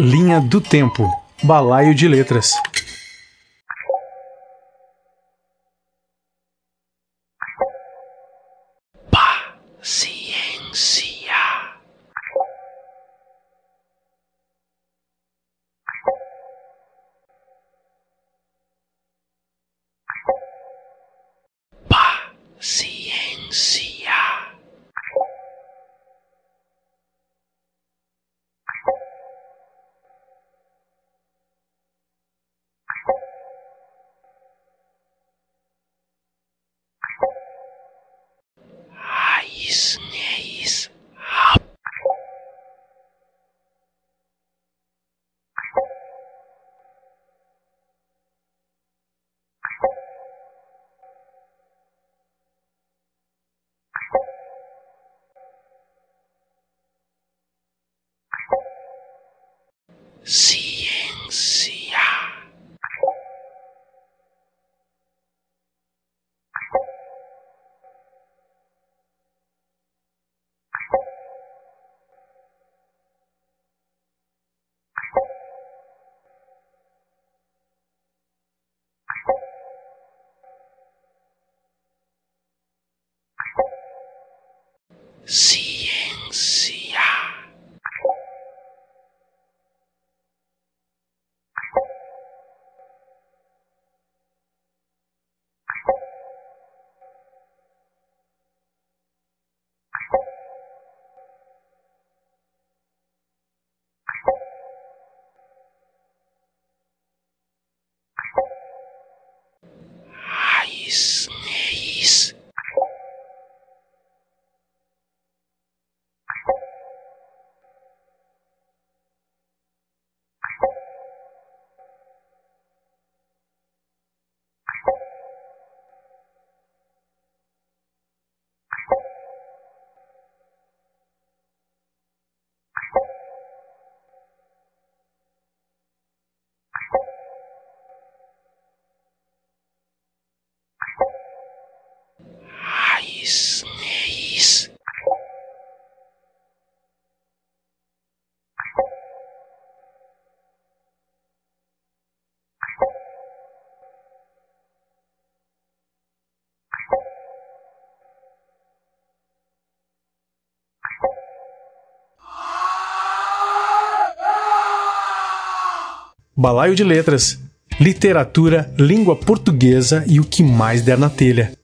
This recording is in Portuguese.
Linha do Tempo Balaio de Letras. Paciência. Paciência. Raiz, neis, rap. Ciência. ciencia. Ice. Raiz, neis. Balaio de Letras. Literatura, língua portuguesa e o que mais der na telha.